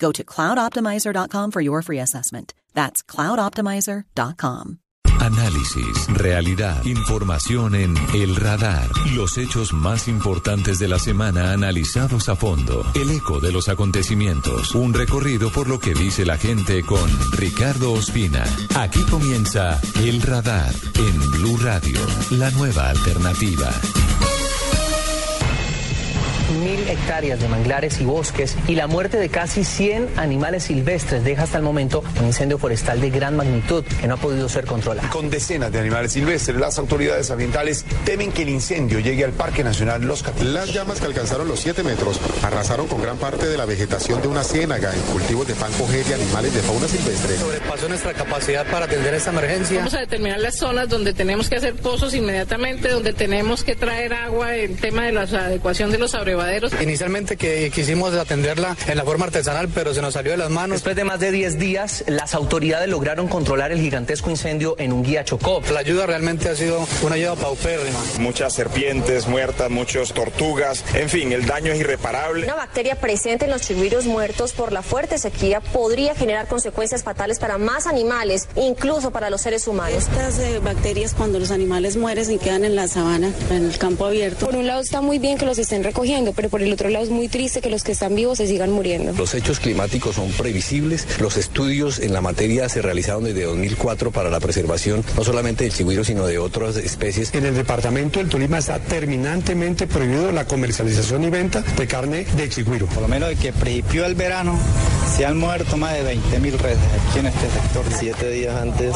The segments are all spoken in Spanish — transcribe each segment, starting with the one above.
Go to cloudoptimizer.com for your free assessment. That's cloudoptimizer.com. Análisis, realidad, información en El Radar. Los hechos más importantes de la semana analizados a fondo. El eco de los acontecimientos. Un recorrido por lo que dice la gente con Ricardo Ospina. Aquí comienza El Radar en Blue Radio, la nueva alternativa mil hectáreas de manglares y bosques y la muerte de casi 100 animales silvestres deja hasta el momento un incendio forestal de gran magnitud que no ha podido ser controlado. Con decenas de animales silvestres, las autoridades ambientales temen que el incendio llegue al Parque Nacional Los Catinos. Las llamas que alcanzaron los 7 metros arrasaron con gran parte de la vegetación de una ciénaga en cultivos de pan y animales de fauna silvestre. Sobrepasó nuestra capacidad para atender esta emergencia. Vamos a determinar las zonas donde tenemos que hacer pozos inmediatamente, donde tenemos que traer agua, el tema de la adecuación de los abrevaderos Inicialmente que quisimos atenderla en la forma artesanal, pero se nos salió de las manos. Después de más de 10 días, las autoridades lograron controlar el gigantesco incendio en un guía Chocó. La ayuda realmente ha sido una ayuda paupérrima. Muchas serpientes muertas, muchas tortugas, en fin, el daño es irreparable. Una bacteria presente en los chigüiros muertos por la fuerte sequía podría generar consecuencias fatales para más animales, incluso para los seres humanos. Estas eh, bacterias cuando los animales mueren y quedan en la sabana, en el campo abierto. Por un lado está muy bien que los estén recogiendo, pero por el otro lado es muy triste que los que están vivos se sigan muriendo. Los hechos climáticos son previsibles. Los estudios en la materia se realizaron desde 2004 para la preservación no solamente del chigüiro, sino de otras especies. En el departamento del Tolima está terminantemente prohibido la comercialización y venta de carne de chigüiro. Por lo menos de que principió el verano se han muerto más de 20 mil reses aquí en este sector. Siete días antes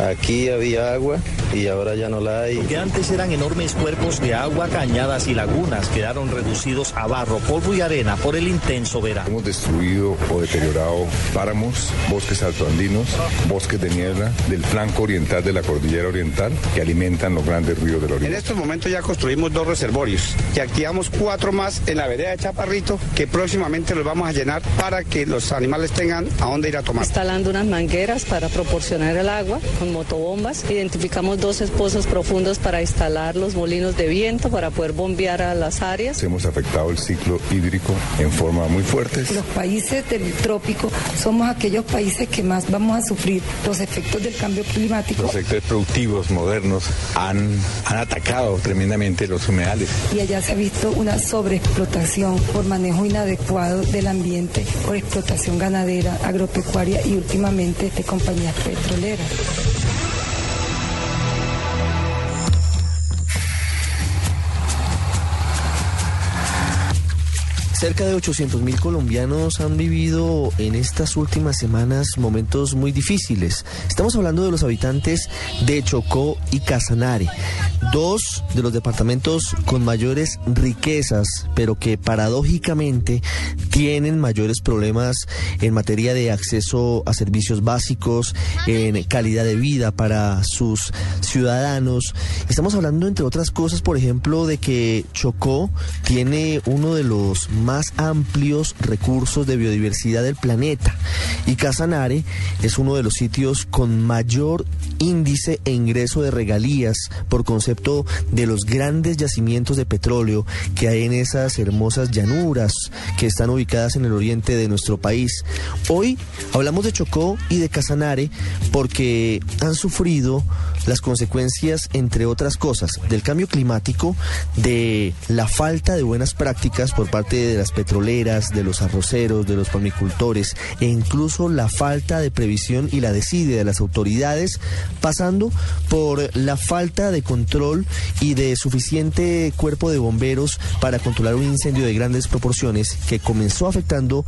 aquí había agua y ahora ya no la hay. Que antes eran enormes cuerpos de agua, cañadas y lagunas quedaron reducidos a barro, polvo y arena por el intenso verano. Hemos destruido o deteriorado páramos, bosques altoandinos, bosques de niebla del flanco oriental de la cordillera oriental que alimentan los grandes ríos del oriente. En estos momentos ya construimos dos reservorios y activamos cuatro más en la vereda de Chaparrito que próximamente los vamos a llenar para que los animales tengan a dónde ir a tomar. Instalando unas mangueras para proporcionar el agua con motobombas. Identificamos dos pozos profundos para instalar los molinos de viento para poder bombear a las áreas. Hemos afectado el ciclo hídrico en forma muy fuerte. Los países del trópico somos aquellos países que más vamos a sufrir los efectos del cambio climático. Los sectores productivos modernos han, han atacado tremendamente los humedales. Y allá se ha visto una sobreexplotación por manejo inadecuado del ambiente, por explotación ganadera, agropecuaria y últimamente de compañías petroleras. Cerca de 800 mil colombianos han vivido en estas últimas semanas momentos muy difíciles. Estamos hablando de los habitantes de Chocó y Casanare, dos de los departamentos con mayores riquezas, pero que paradójicamente tienen mayores problemas en materia de acceso a servicios básicos, en calidad de vida para sus ciudadanos. Estamos hablando, entre otras cosas, por ejemplo, de que Chocó tiene uno de los más amplios recursos de biodiversidad del planeta. Y Casanare es uno de los sitios con mayor índice e ingreso de regalías por concepto de los grandes yacimientos de petróleo que hay en esas hermosas llanuras que están ubicadas en el oriente de nuestro país. Hoy hablamos de Chocó y de Casanare porque han sufrido las consecuencias, entre otras cosas, del cambio climático, de la falta de buenas prácticas por parte de las petroleras, de los arroceros, de los palmicultores e incluso la falta de previsión y la desidia de las autoridades, pasando por la falta de control y de suficiente cuerpo de bomberos para controlar un incendio de grandes proporciones que comenzó afectando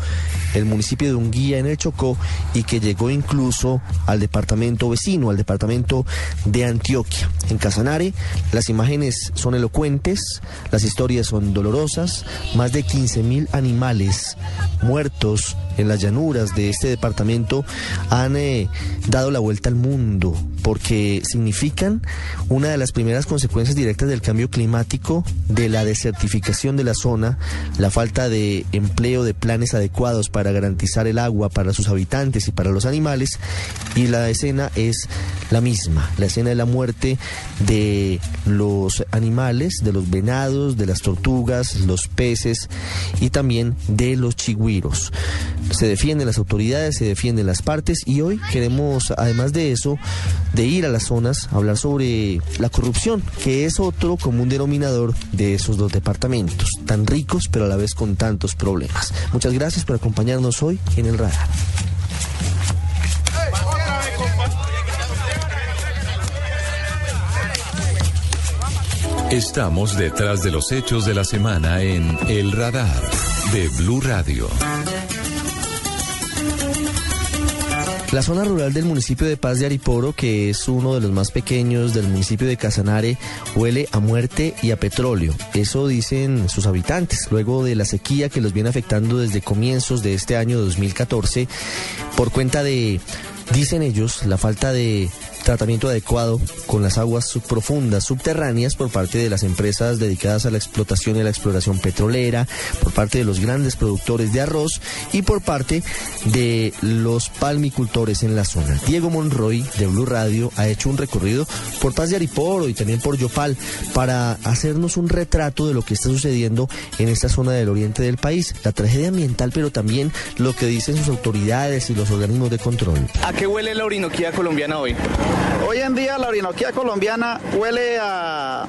el municipio de Unguía en el Chocó y que llegó incluso al departamento vecino, al departamento de Antioquia. En Casanare las imágenes son elocuentes, las historias son dolorosas, más de 15 mil animales muertos en las llanuras de este departamento han eh, dado la vuelta al mundo porque significan una de las primeras consecuencias directas del cambio climático, de la desertificación de la zona, la falta de empleo de planes adecuados para garantizar el agua para sus habitantes y para los animales y la escena es la misma, de la muerte de los animales, de los venados, de las tortugas, los peces y también de los chigüiros. Se defienden las autoridades, se defienden las partes y hoy queremos, además de eso, de ir a las zonas, hablar sobre la corrupción, que es otro común denominador de esos dos departamentos, tan ricos pero a la vez con tantos problemas. Muchas gracias por acompañarnos hoy en el radar. Estamos detrás de los hechos de la semana en El Radar de Blue Radio. La zona rural del municipio de Paz de Ariporo, que es uno de los más pequeños del municipio de Casanare, huele a muerte y a petróleo. Eso dicen sus habitantes, luego de la sequía que los viene afectando desde comienzos de este año 2014 por cuenta de, dicen ellos, la falta de tratamiento adecuado con las aguas subprofundas subterráneas por parte de las empresas dedicadas a la explotación y a la exploración petrolera, por parte de los grandes productores de arroz y por parte de los palmicultores en la zona. Diego Monroy de Blue Radio ha hecho un recorrido por Paz de Ariporo y también por Yopal para hacernos un retrato de lo que está sucediendo en esta zona del oriente del país, la tragedia ambiental, pero también lo que dicen sus autoridades y los organismos de control. ¿A qué huele la orinoquía colombiana hoy? Hoy en día la orinoquía colombiana huele a,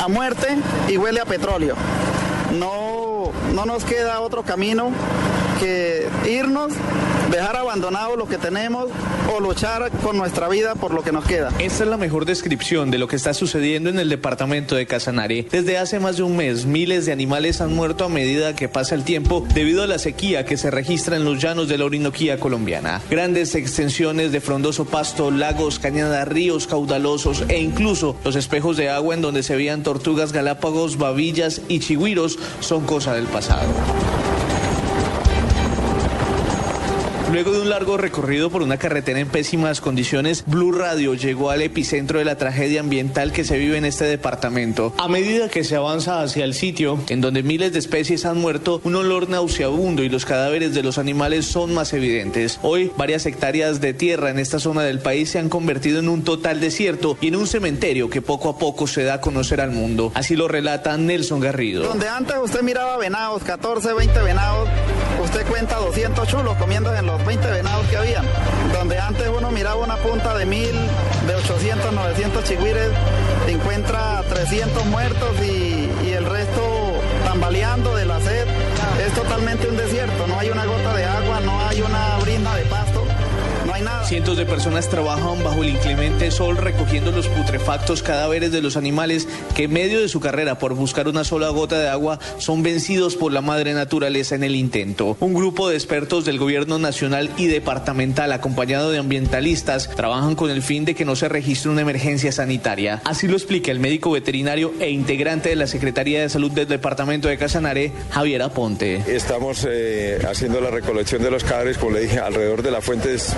a muerte y huele a petróleo. No, no nos queda otro camino que irnos, dejar abandonado lo que tenemos o luchar con nuestra vida por lo que nos queda. Esta es la mejor descripción de lo que está sucediendo en el departamento de Casanare. Desde hace más de un mes, miles de animales han muerto a medida que pasa el tiempo debido a la sequía que se registra en los llanos de la Orinoquía colombiana. Grandes extensiones de frondoso pasto, lagos, cañadas, ríos caudalosos e incluso los espejos de agua en donde se veían tortugas galápagos, babillas y chigüiros son cosa del pasado. Luego de un largo recorrido por una carretera en pésimas condiciones, Blue Radio llegó al epicentro de la tragedia ambiental que se vive en este departamento. A medida que se avanza hacia el sitio, en donde miles de especies han muerto, un olor nauseabundo y los cadáveres de los animales son más evidentes. Hoy, varias hectáreas de tierra en esta zona del país se han convertido en un total desierto y en un cementerio que poco a poco se da a conocer al mundo. Así lo relata Nelson Garrido. Donde antes usted miraba venados, 14, 20 venados, usted cuenta 200 chulos comiendo en los 20 venados que habían. Donde antes uno miraba una punta de 1000, de 800, 900 chigüires, encuentra 300 muertos y, y el resto tambaleando de la sed. Es totalmente un desierto, no hay una Cientos de personas trabajan bajo el inclemente sol recogiendo los putrefactos cadáveres de los animales que en medio de su carrera por buscar una sola gota de agua son vencidos por la madre naturaleza en el intento. Un grupo de expertos del gobierno nacional y departamental acompañado de ambientalistas trabajan con el fin de que no se registre una emergencia sanitaria. Así lo explica el médico veterinario e integrante de la Secretaría de Salud del departamento de Casanare, Javier Aponte. Estamos eh, haciendo la recolección de los cadáveres, como le dije, alrededor de las fuentes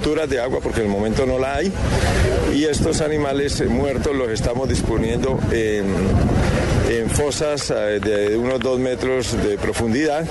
de agua, porque en el momento no la hay. Y estos animales muertos los estamos disponiendo en, en fosas eh, de unos dos metros de profundidad.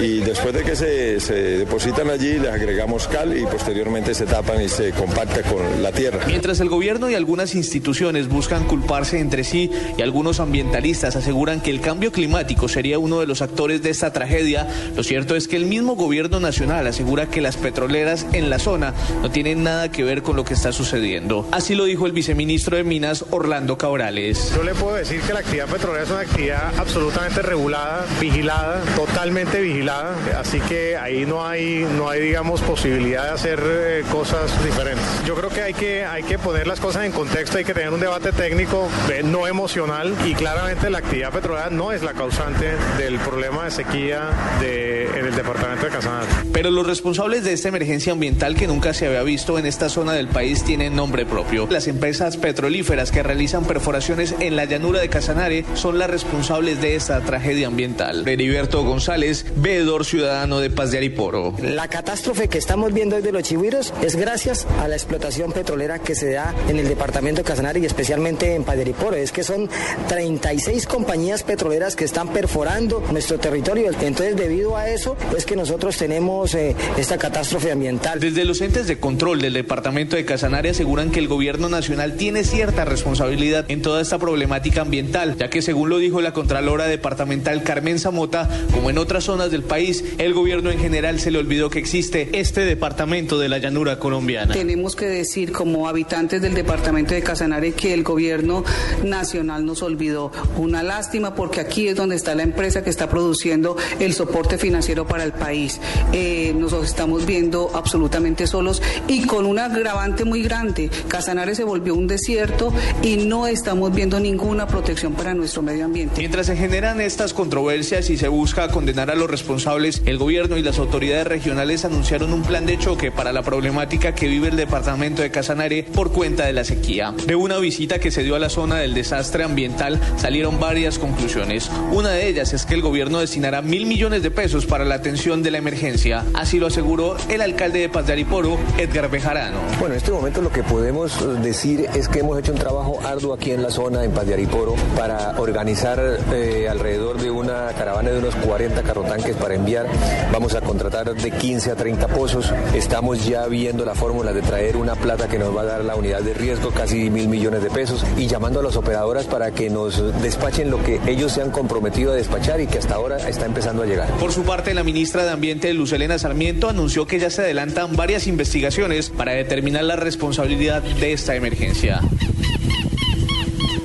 Y después de que se, se depositan allí, les agregamos cal y posteriormente se tapan y se compacta con la tierra. Mientras el gobierno y algunas instituciones buscan culparse entre sí y algunos ambientalistas aseguran que el cambio climático sería uno de los actores de esta tragedia, lo cierto es que el mismo gobierno nacional asegura que las petroleras en la zona zona no tienen nada que ver con lo que está sucediendo. Así lo dijo el viceministro de Minas, Orlando Cabrales. Yo le puedo decir que la actividad petrolera es una actividad absolutamente regulada, vigilada, totalmente vigilada, así que ahí no hay, no hay digamos, posibilidad de hacer eh, cosas diferentes. Yo creo que hay, que hay que poner las cosas en contexto, hay que tener un debate técnico, eh, no emocional, y claramente la actividad petrolera no es la causante del problema de sequía de, en el departamento de Casanare. Pero los responsables de esta emergencia ambiental que nunca se había visto en esta zona del país tienen nombre propio. Las empresas petrolíferas que realizan perforaciones en la llanura de Casanare son las responsables de esta tragedia ambiental. Heriberto González, veedor ciudadano de Paz de Ariporo. La catástrofe que estamos viendo hoy de los chihuiros es gracias a la explotación petrolera que se da en el departamento de Casanare y especialmente en Paz de Ariporo. Es que son 36 compañías petroleras que están perforando nuestro territorio. Entonces, debido a eso, es que nosotros tenemos eh, esta catástrofe ambiental. Desde los entes de control del departamento de Casanare aseguran que el gobierno nacional tiene cierta responsabilidad en toda esta problemática ambiental, ya que según lo dijo la Contralora Departamental Carmen Zamota, como en otras zonas del país, el gobierno en general se le olvidó que existe este departamento de la llanura colombiana. Tenemos que decir como habitantes del departamento de Casanare que el gobierno nacional nos olvidó. Una lástima porque aquí es donde está la empresa que está produciendo el soporte financiero para el país. Eh, nos estamos viendo absolutamente solos y con un agravante muy grande. Casanare se volvió un desierto y no estamos viendo ninguna protección para nuestro medio ambiente. Mientras se generan estas controversias y se busca condenar a los responsables, el gobierno y las autoridades regionales anunciaron un plan de choque para la problemática que vive el departamento de Casanare por cuenta de la sequía. De una visita que se dio a la zona del desastre ambiental salieron varias conclusiones. Una de ellas es que el gobierno destinará mil millones de pesos para la atención de la emergencia. Así lo aseguró el alcalde de Paz de Ariporo, Edgar Bejarano. Bueno, en este momento lo que podemos decir es que hemos hecho un trabajo arduo aquí en la zona, en Paz de Ariporo, para organizar eh, alrededor de una caravana de unos 40 carrotanques para enviar. Vamos a contratar de 15 a 30 pozos. Estamos ya viendo la fórmula de traer una plata que nos va a dar la unidad de riesgo, casi mil millones de pesos, y llamando a las operadoras para que nos despachen lo que ellos se han comprometido a despachar y que hasta ahora está empezando a llegar. Por su parte, la ministra de Ambiente, Luz Elena Sarmiento, anunció que ya se adelantan varias investigaciones para determinar la responsabilidad de esta emergencia.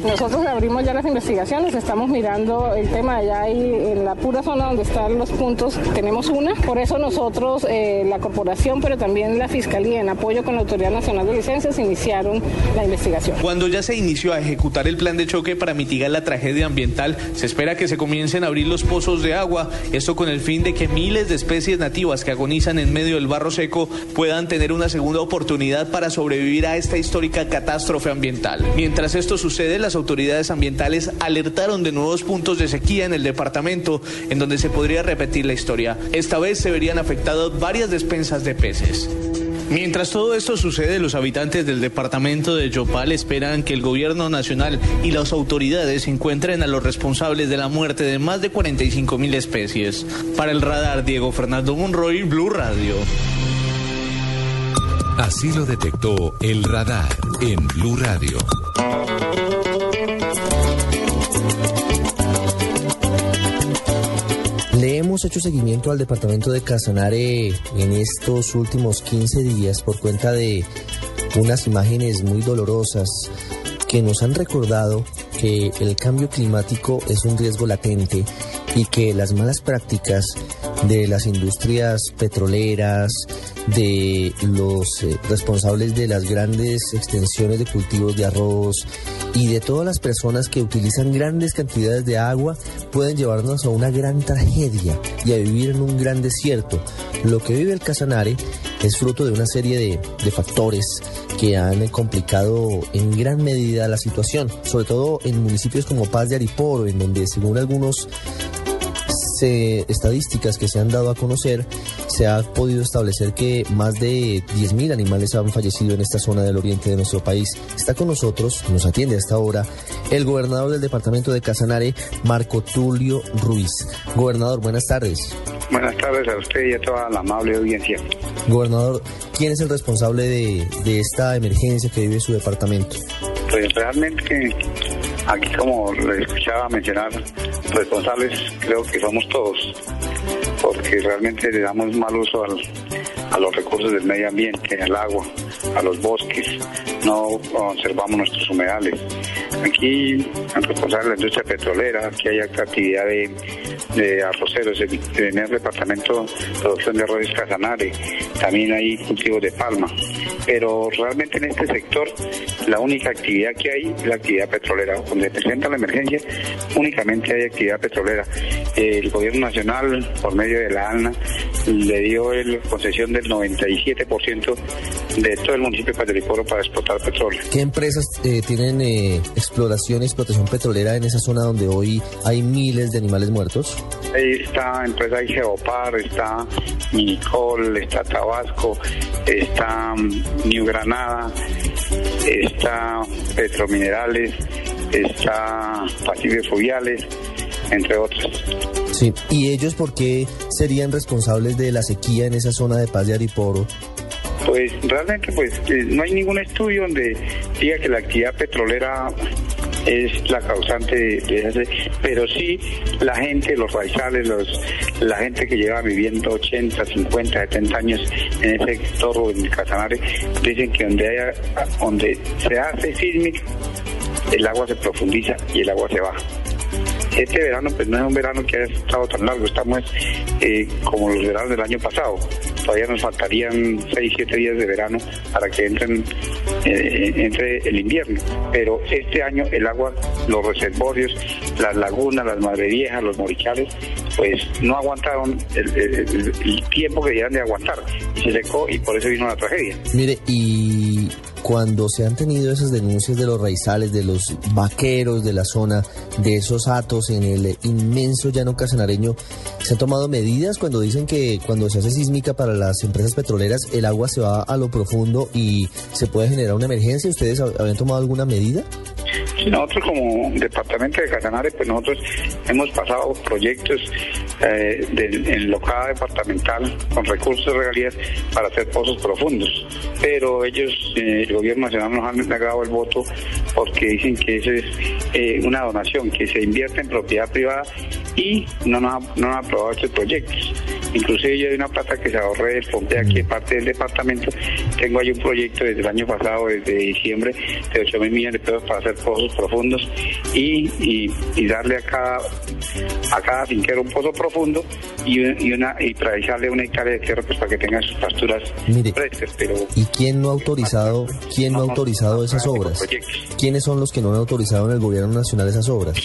Nosotros abrimos ya las investigaciones, estamos mirando el tema allá ahí en la pura zona donde están los puntos, tenemos una, por eso nosotros, eh, la corporación, pero también la Fiscalía, en apoyo con la Autoridad Nacional de Licencias, iniciaron la investigación. Cuando ya se inició a ejecutar el plan de choque para mitigar la tragedia ambiental, se espera que se comiencen a abrir los pozos de agua, esto con el fin de que miles de especies nativas que agonizan en medio del barro seco puedan tener una segunda oportunidad para sobrevivir a esta histórica catástrofe ambiental. Mientras esto sucede, las autoridades ambientales alertaron de nuevos puntos de sequía en el departamento en donde se podría repetir la historia. Esta vez se verían afectadas varias despensas de peces. Mientras todo esto sucede, los habitantes del departamento de Yopal esperan que el gobierno nacional y las autoridades encuentren a los responsables de la muerte de más de 45 mil especies. Para el radar, Diego Fernando Monroy, Blue Radio. Así lo detectó el radar en Blue Radio. Hemos hecho seguimiento al departamento de Casanare en estos últimos 15 días por cuenta de unas imágenes muy dolorosas que nos han recordado que el cambio climático es un riesgo latente y que las malas prácticas de las industrias petroleras, de los eh, responsables de las grandes extensiones de cultivos de arroz y de todas las personas que utilizan grandes cantidades de agua pueden llevarnos a una gran tragedia y a vivir en un gran desierto. Lo que vive el Casanare es fruto de una serie de, de factores que han complicado en gran medida la situación, sobre todo en municipios como Paz de Ariporo, en donde según algunos estadísticas que se han dado a conocer, se ha podido establecer que más de 10.000 animales han fallecido en esta zona del oriente de nuestro país. Está con nosotros, nos atiende hasta ahora, el gobernador del departamento de Casanare, Marco Tulio Ruiz. Gobernador, buenas tardes. Buenas tardes a usted y a toda la amable audiencia. Gobernador, ¿quién es el responsable de, de esta emergencia que vive su departamento? Pues realmente aquí como le escuchaba mencionar responsables creo que somos todos porque realmente le damos mal uso al, a los recursos del medio ambiente, al agua, a los bosques, no conservamos nuestros humedales. Aquí, en responsable de la industria petrolera, aquí hay actividad de, de arroceros, en el departamento de producción de arroz Casanare, también hay cultivos de palma, pero realmente en este sector la única actividad que hay es la actividad petrolera. Donde presenta la emergencia, únicamente hay actividad petrolera. El gobierno nacional, por medio de la ANA, le dio el concesión del 97% de todo el municipio de Padre para explotar petróleo. ¿Qué empresas eh, tienen eh, exploración y explotación petrolera en esa zona donde hoy hay miles de animales muertos? Ahí está empresa Geopar, está Minicol, está Tabasco, está mm, New Granada, está Petrominerales, está Pacífico Fluviales, entre otros. Sí, ¿y ellos por qué serían responsables de la sequía en esa zona de Paz de Ariporo? Pues realmente pues eh, no hay ningún estudio donde diga que la actividad petrolera es la causante de, ese, pero sí la gente, los raizales, los, la gente que lleva viviendo 80, 50, 70 años en ese sector o en Casanare, dicen que donde haya, donde se hace sísmica, el agua se profundiza y el agua se baja este verano pues no es un verano que haya estado tan largo, estamos eh, como los veranos del año pasado. Todavía nos faltarían 6, 7 días de verano para que entren eh, entre el invierno. Pero este año el agua, los reservorios, las lagunas, las madre viejas, los morichales, pues no aguantaron el, tiempo que debían de aguantar. Y se secó y por eso vino la tragedia. Mire, y cuando se han tenido esas denuncias de los raizales, de los vaqueros de la zona, de esos atos en el inmenso llano casanareño, ¿se han tomado medidas cuando dicen que cuando se hace sísmica para las empresas petroleras el agua se va a lo profundo y se puede generar una emergencia? ¿Ustedes habían tomado alguna medida? Nosotros como departamento de Casanare, pues nosotros hemos pasado proyectos eh, en locada departamental con recursos de regalías para hacer pozos profundos, pero ellos, eh, el gobierno nacional nos han negado el voto porque dicen que eso es eh, una donación, que se invierte en propiedad privada y no nos, no han aprobado estos proyectos. Inclusive yo hay una plata que se ahorré del FOMPE aquí parte del departamento. Tengo ahí un proyecto desde el año pasado, desde diciembre, de 8 mil millones de pesos para hacer pozos profundos y, y, darle a cada, a cada finquero un pozo profundo y, y una y para echarle una hectárea de tierra pues, para que tengan sus pasturas frescas. Pero, ¿Y quién no ha autorizado, quién no ha autorizado esas obras? ¿Quiénes son los que no han autorizado en el gobierno nacional esas obras?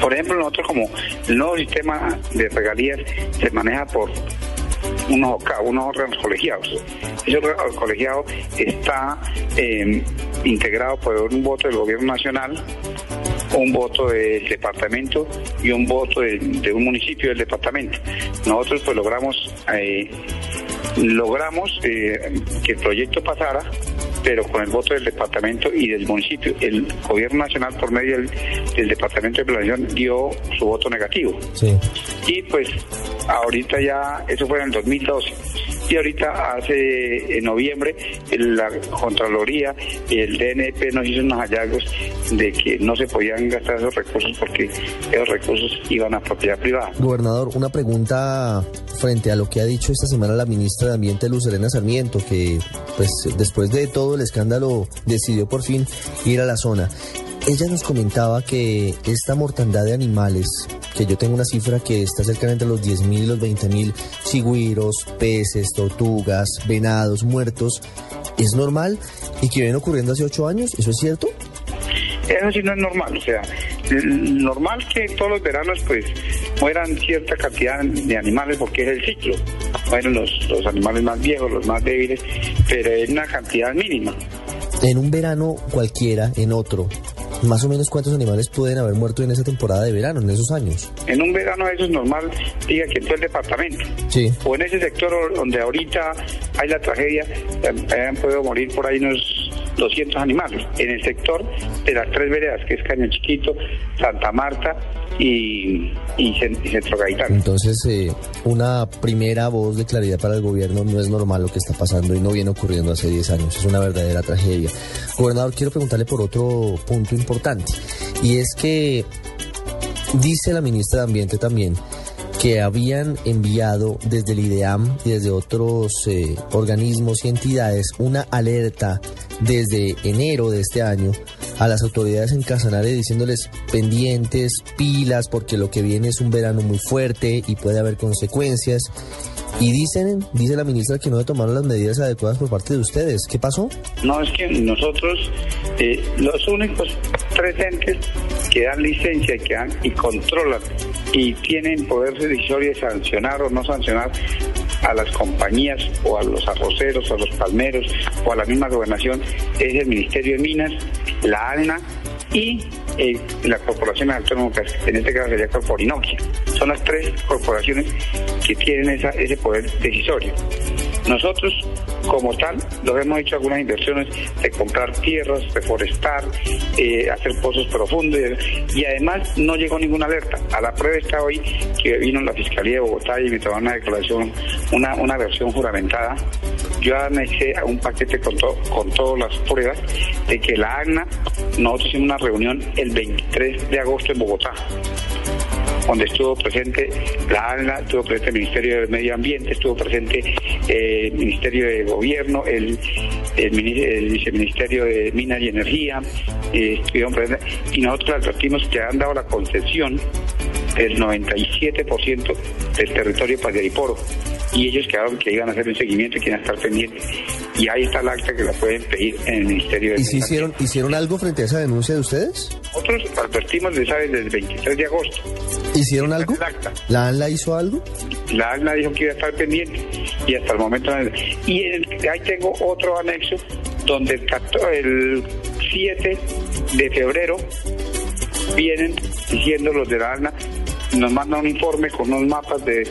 Por ejemplo, nosotros como el nuevo sistema de regalías se maneja por unos, unos órganos colegiados. Ese órgano colegiado está em, integrado por un voto del gobierno nacional, un voto del departamento y un voto de, un municipio del departamento. Nosotros pues logramos eh, logramos eh, que el proyecto pasara pero con el voto del departamento y del municipio. El gobierno nacional, por medio del, departamento de planeación, dio su voto negativo. Y pues ahorita ya, eso fue en el 2012 y ahorita hace en noviembre la Contraloría y el DNP nos hizo unos hallazgos de que no se podían gastar esos recursos porque esos recursos iban a propiedad privada. Gobernador, una pregunta frente a lo que ha dicho esta semana la ministra de Ambiente Luz Elena Sarmiento, que pues después de todo el escándalo decidió por fin ir a la zona. Ella nos comentaba que esta mortandad de animales, que yo tengo una cifra que está cerca entre los 10.000 y los 20.000 chigüiros, peces, tortugas, venados muertos, es normal y que viene ocurriendo hace ocho años, ¿eso es cierto? Eso sí no es normal, o sea, normal que todos los veranos pues mueran cierta cantidad de animales porque es el ciclo, mueren los, los animales más viejos, los más débiles, pero es una cantidad mínima. En un verano cualquiera, en otro, más o menos cuántos animales pueden haber muerto en esa temporada de verano, en esos años. En un verano eso es normal, diga que en todo el departamento. Sí. O en ese sector donde ahorita hay la tragedia, han podido morir por ahí unos 200 animales. En el sector de las tres veredas, que es Caño Chiquito, Santa Marta y, y, Centro Gaitán. Entonces, eh, una primera voz de claridad para el gobierno no es normal lo que está pasando y no viene ocurriendo hace 10 años. Es una verdadera tragedia. Gobernador, quiero preguntarle por otro punto importante y es que dice la ministra de Ambiente también que habían enviado desde el IDEAM y desde otros eh, organismos y entidades una alerta desde enero de este año a las autoridades en Casanare diciéndoles pendientes, pilas, porque lo que viene es un verano muy fuerte y puede haber consecuencias. Y dicen, dice la ministra que no se tomaron las medidas adecuadas por parte de ustedes. ¿Qué pasó? No, es que nosotros, eh, los únicos tres entes que dan licencia que dan, y controlan y tienen poder de sancionar o no sancionar a las compañías o a los arroceros o a los palmeros o a la misma gobernación es el Ministerio de Minas, la ANA y eh, la Corporación Autónoma, en este caso sería Corporinoquia. Son las tres corporaciones que tienen ese poder decisorio. Nosotros, como tal, nos hemos hecho algunas inversiones de comprar tierras, reforestar, eh, hacer pozos profundos y, además no llegó ninguna alerta. A la prueba está hoy que vino la Fiscalía de Bogotá y me tomó una declaración, una, una versión juramentada. Yo anexé a un paquete con, con todas las pruebas de que la ANA, nosotros hicimos una reunión el 23 de agosto en Bogotá donde estuvo presente la ANLA, estuvo presente el Ministerio del Medio Ambiente, estuvo presente eh, el Ministerio de Gobierno, el, el, Viceministerio de Minas y Energía, eh, estuvieron presentes, y nosotros advertimos que han dado la concesión del 97% del territorio para Poro y ellos quedaron que iban a hacer un seguimiento y que iban a estar pendientes. Y ahí está el acta que la pueden pedir en el Ministerio de ¿Y si hicieron, hicieron algo frente a esa denuncia de ustedes? Nosotros advertimos de esa desde el 23 de agosto. ¿Hicieron algo? ¿La ANLA hizo algo? La ANLA dijo que iba a estar pendiente y hasta el momento... Y ahí tengo otro anexo donde el, el 7 de febrero vienen diciendo los de la ANLA, nos mandan un informe con unos mapas de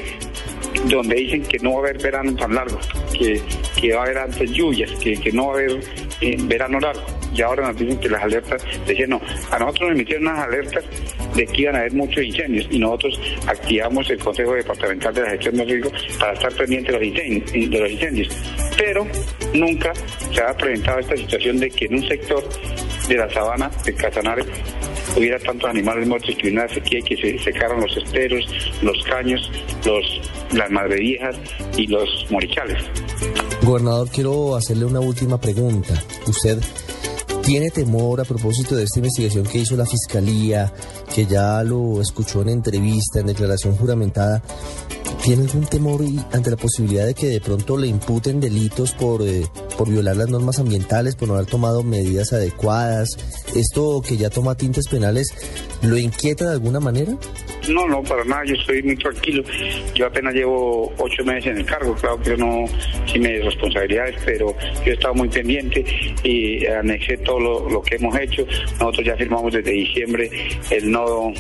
donde dicen que no va a haber verano tan largo, que, va a haber antes lluvias, que, no va a haber eh, verano largo. Y ahora nos dicen que las alertas, decían no, a nosotros nos emitieron unas alertas de que iban a haber muchos incendios y nosotros activamos el Consejo Departamental de la Gestión de Riesgo para estar los incendios, de los incendios. Pero nunca se ha presentado esta situación de que en un sector de la sabana de Casanare hubiera tantos animales muertos que una sequía y que se secaron los esteros, los caños, los, las madreviejas y los morichales. Gobernador, quiero hacerle una última pregunta. Usted ¿Tiene temor a propósito de esta investigación que hizo la Fiscalía, que ya lo escuchó en entrevista, en declaración juramentada? ¿Tiene algún temor ante la posibilidad de que de pronto le imputen delitos por, eh, por violar las normas ambientales, por no haber tomado medidas adecuadas? ¿Esto que ya toma tintes penales lo inquieta de alguna manera? No, no, para nada, yo estoy muy tranquilo. Yo apenas llevo ocho meses en el cargo, claro que yo no, sí responsabilidades, pero yo he estado muy pendiente y anexé todo lo, que hemos hecho. Nosotros ya firmamos desde diciembre el nodo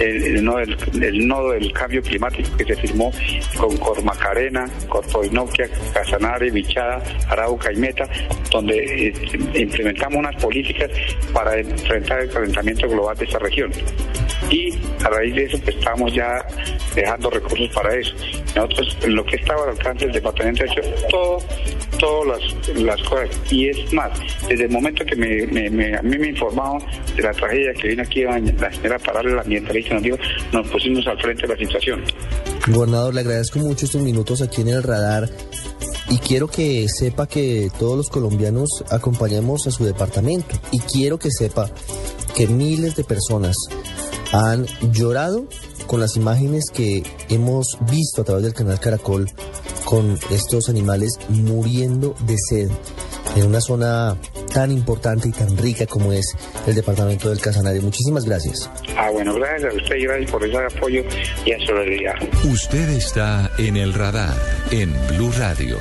el, nodo, del cambio climático que se firmó con Cormacarena, Corpoinoquia, Casanare, Bichada, Arauca y Meta, donde eh, implementamos unas políticas para enfrentar el calentamiento global de esta región. Y a raíz de eso, pues estamos ya dejando recursos para eso. Nosotros, lo que estaba al alcance del departamento, ha hecho todo todas las, cosas. Y es más, desde el momento que me, a mí me informaron de la tragedia que vino aquí la señora Parale, la ambientalista, nos dijo, nos pusimos al frente de la situación. Gobernador, le agradezco mucho estos minutos aquí en el radar. Y quiero que sepa que todos los colombianos acompañamos a su departamento. Y quiero que sepa que miles de personas han llorado con las imágenes que hemos visto a través del canal Caracol con estos animales muriendo de sed en una zona tan importante y tan rica como es el departamento del Casanare. Muchísimas gracias. Ah, bueno, gracias a usted y gracias por ese apoyo y a solidaridad. Usted está en el radar en Blue Radio.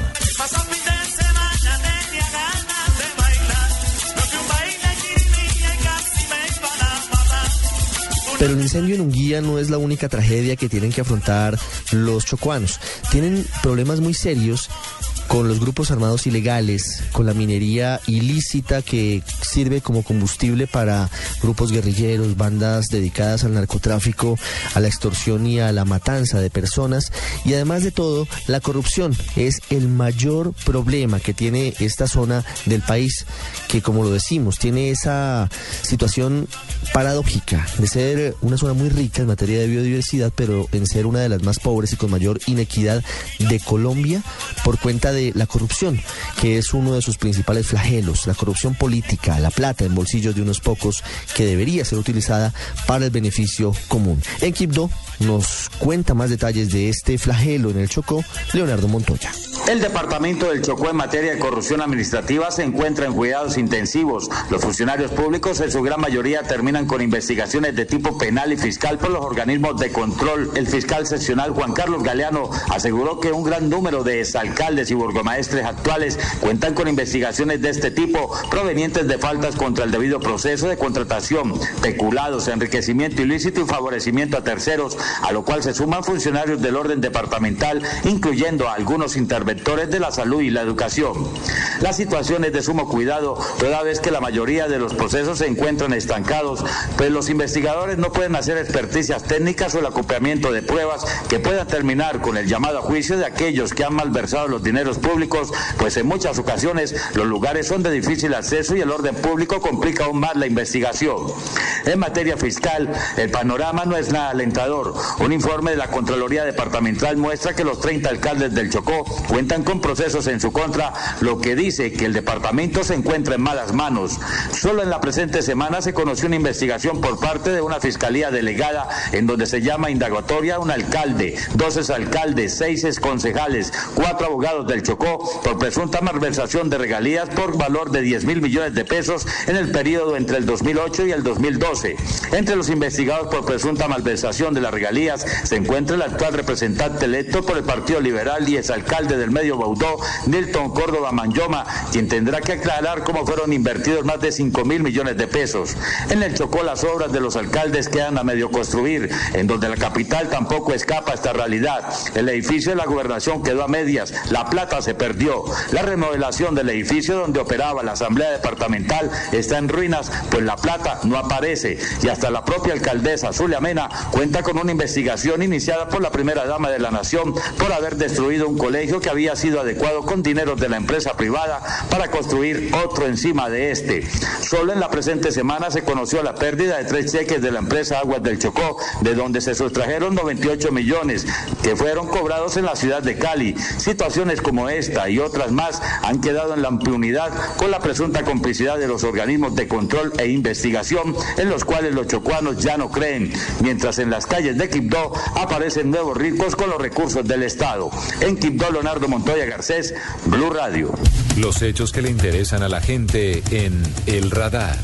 Pero el incendio en Unguía no es la única tragedia que tienen que afrontar los chocuanos. Tienen problemas muy serios con los grupos armados ilegales, con la minería ilícita que sirve como combustible para grupos guerrilleros, bandas dedicadas al narcotráfico, a la extorsión y a la matanza de personas. Y además de todo, la corrupción es el mayor problema que tiene esta zona del país, que como lo decimos, tiene esa situación paradójica de ser una zona muy rica en materia de biodiversidad, pero en ser una de las más pobres y con mayor inequidad de Colombia por cuenta de la corrupción, que es uno de sus principales flagelos, la corrupción política, la plata en bolsillos de unos pocos que debería ser utilizada para el beneficio común. En Quibdó nos cuenta más detalles de este flagelo en el Chocó, Leonardo Montoya. El departamento del Chocó en materia de corrupción administrativa se encuentra en cuidados intensivos. Los funcionarios públicos en su gran mayoría terminan con investigaciones de tipo penal y fiscal por los organismos de control. El fiscal seccional Juan Carlos Galeano aseguró que un gran número de exalcaldes y burgomaestres actuales cuentan con investigaciones de este tipo provenientes de faltas contra el debido proceso de contratación, peculados, enriquecimiento ilícito y favorecimiento a terceros, a lo cual se suman funcionarios del orden departamental, incluyendo algunos interventores de la salud y la educación. La situación es de sumo cuidado, toda vez que la mayoría de los procesos se encuentran estancados, pues los investigadores no pueden hacer experticias técnicas o el acopiamiento de pruebas que puedan terminar con el llamado a juicio de aquellos que han malversado los dineros públicos, pues en muchas ocasiones los lugares son de difícil acceso y el orden público complica aún más la investigación. En materia fiscal, el panorama no es nada alentador. Un informe de la Contraloría Departamental muestra que los 30 alcaldes del Chocó cuentan con procesos en su contra, lo que dice que el departamento se encuentra en malas manos. Solo en la presente semana se conoció una investigación por parte de una fiscalía delegada en donde se llama indagatoria a un alcalde, dos alcaldes, seis concejales, cuatro abogados del Chocó por presunta malversación de regalías por valor de 10 mil millones de pesos en el periodo entre el 2008 y el 2012. Entre los investigados por presunta malversación de las regalías se encuentra el actual representante electo por el Partido Liberal y exalcalde del medio Baudó, Nilton Córdoba Manyoma, quien tendrá que aclarar cómo fueron invertidos más de 5 mil millones de pesos. En el Chocó las obras de los alcaldes quedan a medio construir, en donde la capital tampoco escapa a esta realidad. El edificio de la gobernación quedó a medias, la plata se perdió. La remodelación del edificio donde operaba la Asamblea Departamental está en ruinas, pues la plata no aparece. Y hasta la propia alcaldesa Zulia Mena cuenta con una investigación iniciada por la primera dama de la nación por haber destruido un colegio que había había sido adecuado con dinero de la empresa privada para construir otro encima de este. Solo en la presente semana se conoció la pérdida de tres cheques de la empresa Aguas del Chocó, de donde se sustrajeron 98 millones que fueron cobrados en la ciudad de Cali. Situaciones como esta y otras más han quedado en la impunidad con la presunta complicidad de los organismos de control e investigación en los cuales los chocuanos ya no creen, mientras en las calles de Quibdó aparecen nuevos ricos con los recursos del Estado. En Quibdó, Leonardo Montoya Garcés, Blue Radio. Los hechos que le interesan a la gente en El Radar.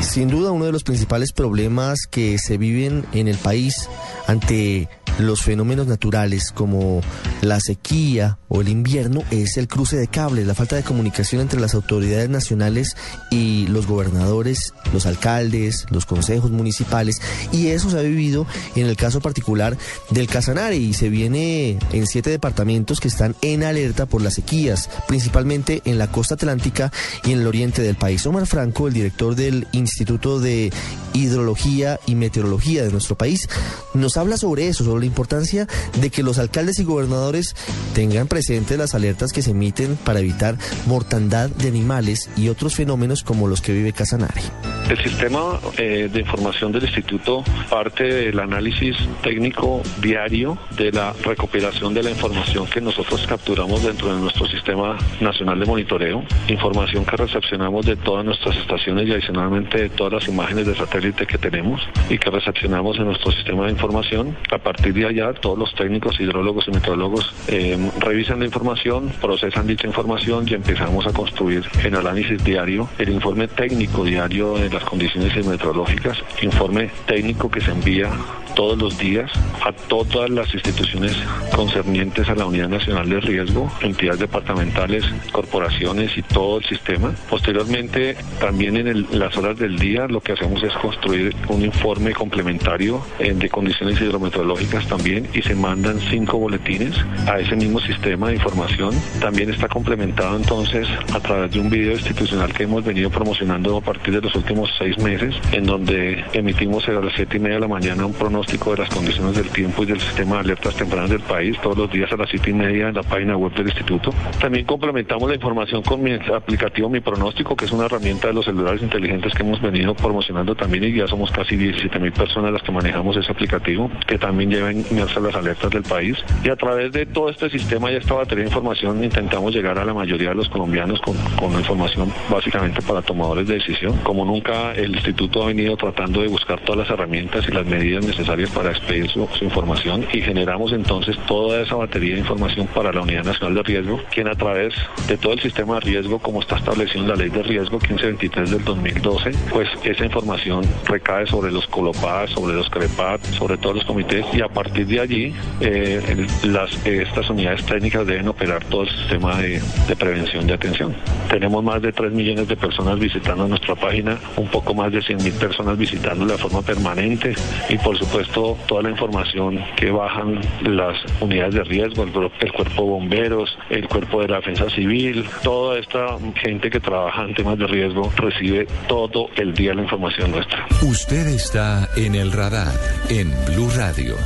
Sin duda uno de los principales problemas que se viven en el país ante los fenómenos naturales como la sequía o el invierno es el cruce de cables, la falta de comunicación entre las autoridades nacionales y los gobernadores, los alcaldes, los consejos municipales y eso se ha vivido en el caso particular del Casanare y se viene en siete departamentos que están en alerta por las sequías, principalmente en la costa atlántica y en el oriente del país. Omar Franco, el director del Instituto de Hidrología y Meteorología de nuestro país, nos habla sobre eso, sobre la importancia de que los alcaldes y gobernadores tengan presentes las alertas que se emiten para evitar mortandad de animales y otros fenómenos como los que vive Casanare. El sistema eh, de información del instituto parte del análisis técnico diario de la recopilación de la información que nosotros capturamos dentro de nuestro sistema nacional de monitoreo, información que recepcionamos de todas nuestras estaciones y adicionalmente de todas las imágenes de satélite que tenemos y que recepcionamos en nuestro sistema de información. A partir de allá, todos los técnicos, hidrólogos y meteorólogos eh, revisan la información, procesan dicha información y empezamos a construir en análisis diario el informe técnico diario de las condiciones meteorológicas, informe técnico que se envía todos los días a todas las instituciones concernientes a la Unidad Nacional de Riesgo, entidades departamentales, corporaciones y todo el sistema. Posteriormente, también en las horas del día, lo que hacemos es construir un informe complementario eh, de condiciones hidrometeorológicas también y se mandan cinco boletines a ese mismo sistema de información. También está complementado entonces a través de un video institucional que hemos venido promocionando a partir de los últimos seis meses, en donde emitimos a las siete y media de la mañana un pronóstico de las condiciones del tiempo y del sistema de alertas tempranas del país, todos los días a las siete y media en la página web del instituto. También complementamos la información con mi aplicativo Mi Pronóstico, que es una herramienta de los celulares inteligentes que hemos venido promocionando también y ya somos casi 17 mil personas las que manejamos ese aplicativo, que también lleva inmersa las alertas del país. Y a través de todo este sistema y esta batería de información intentamos llegar a la mayoría de los colombianos con, con información básicamente para tomadores de decisión. Como nunca el instituto ha venido tratando de buscar todas las herramientas y las medidas necesarias para expedir su, su información y generamos entonces toda esa batería de información para la Unidad Nacional de Riesgo, quien a través de todo el sistema de riesgo, como está establecido en la Ley de Riesgo 1523 del 2012, pues esa información recae sobre los Colopadas, sobre los CREPAT, sobre todos los comités y a partir de allí eh, estas unidades técnicas deben operar todo el sistema de, de prevención de atención. Tenemos más de 3 millones de personas visitando nuestra página, un poco más de 100 mil personas visitando de forma permanente y por supuesto toda la información que bajan las unidades de riesgo, el, el cuerpo de bomberos, el cuerpo de la defensa civil, toda esta gente que trabaja en temas de riesgo recibe todo el día la información nuestra. Usted está en el radar en Blue Radio.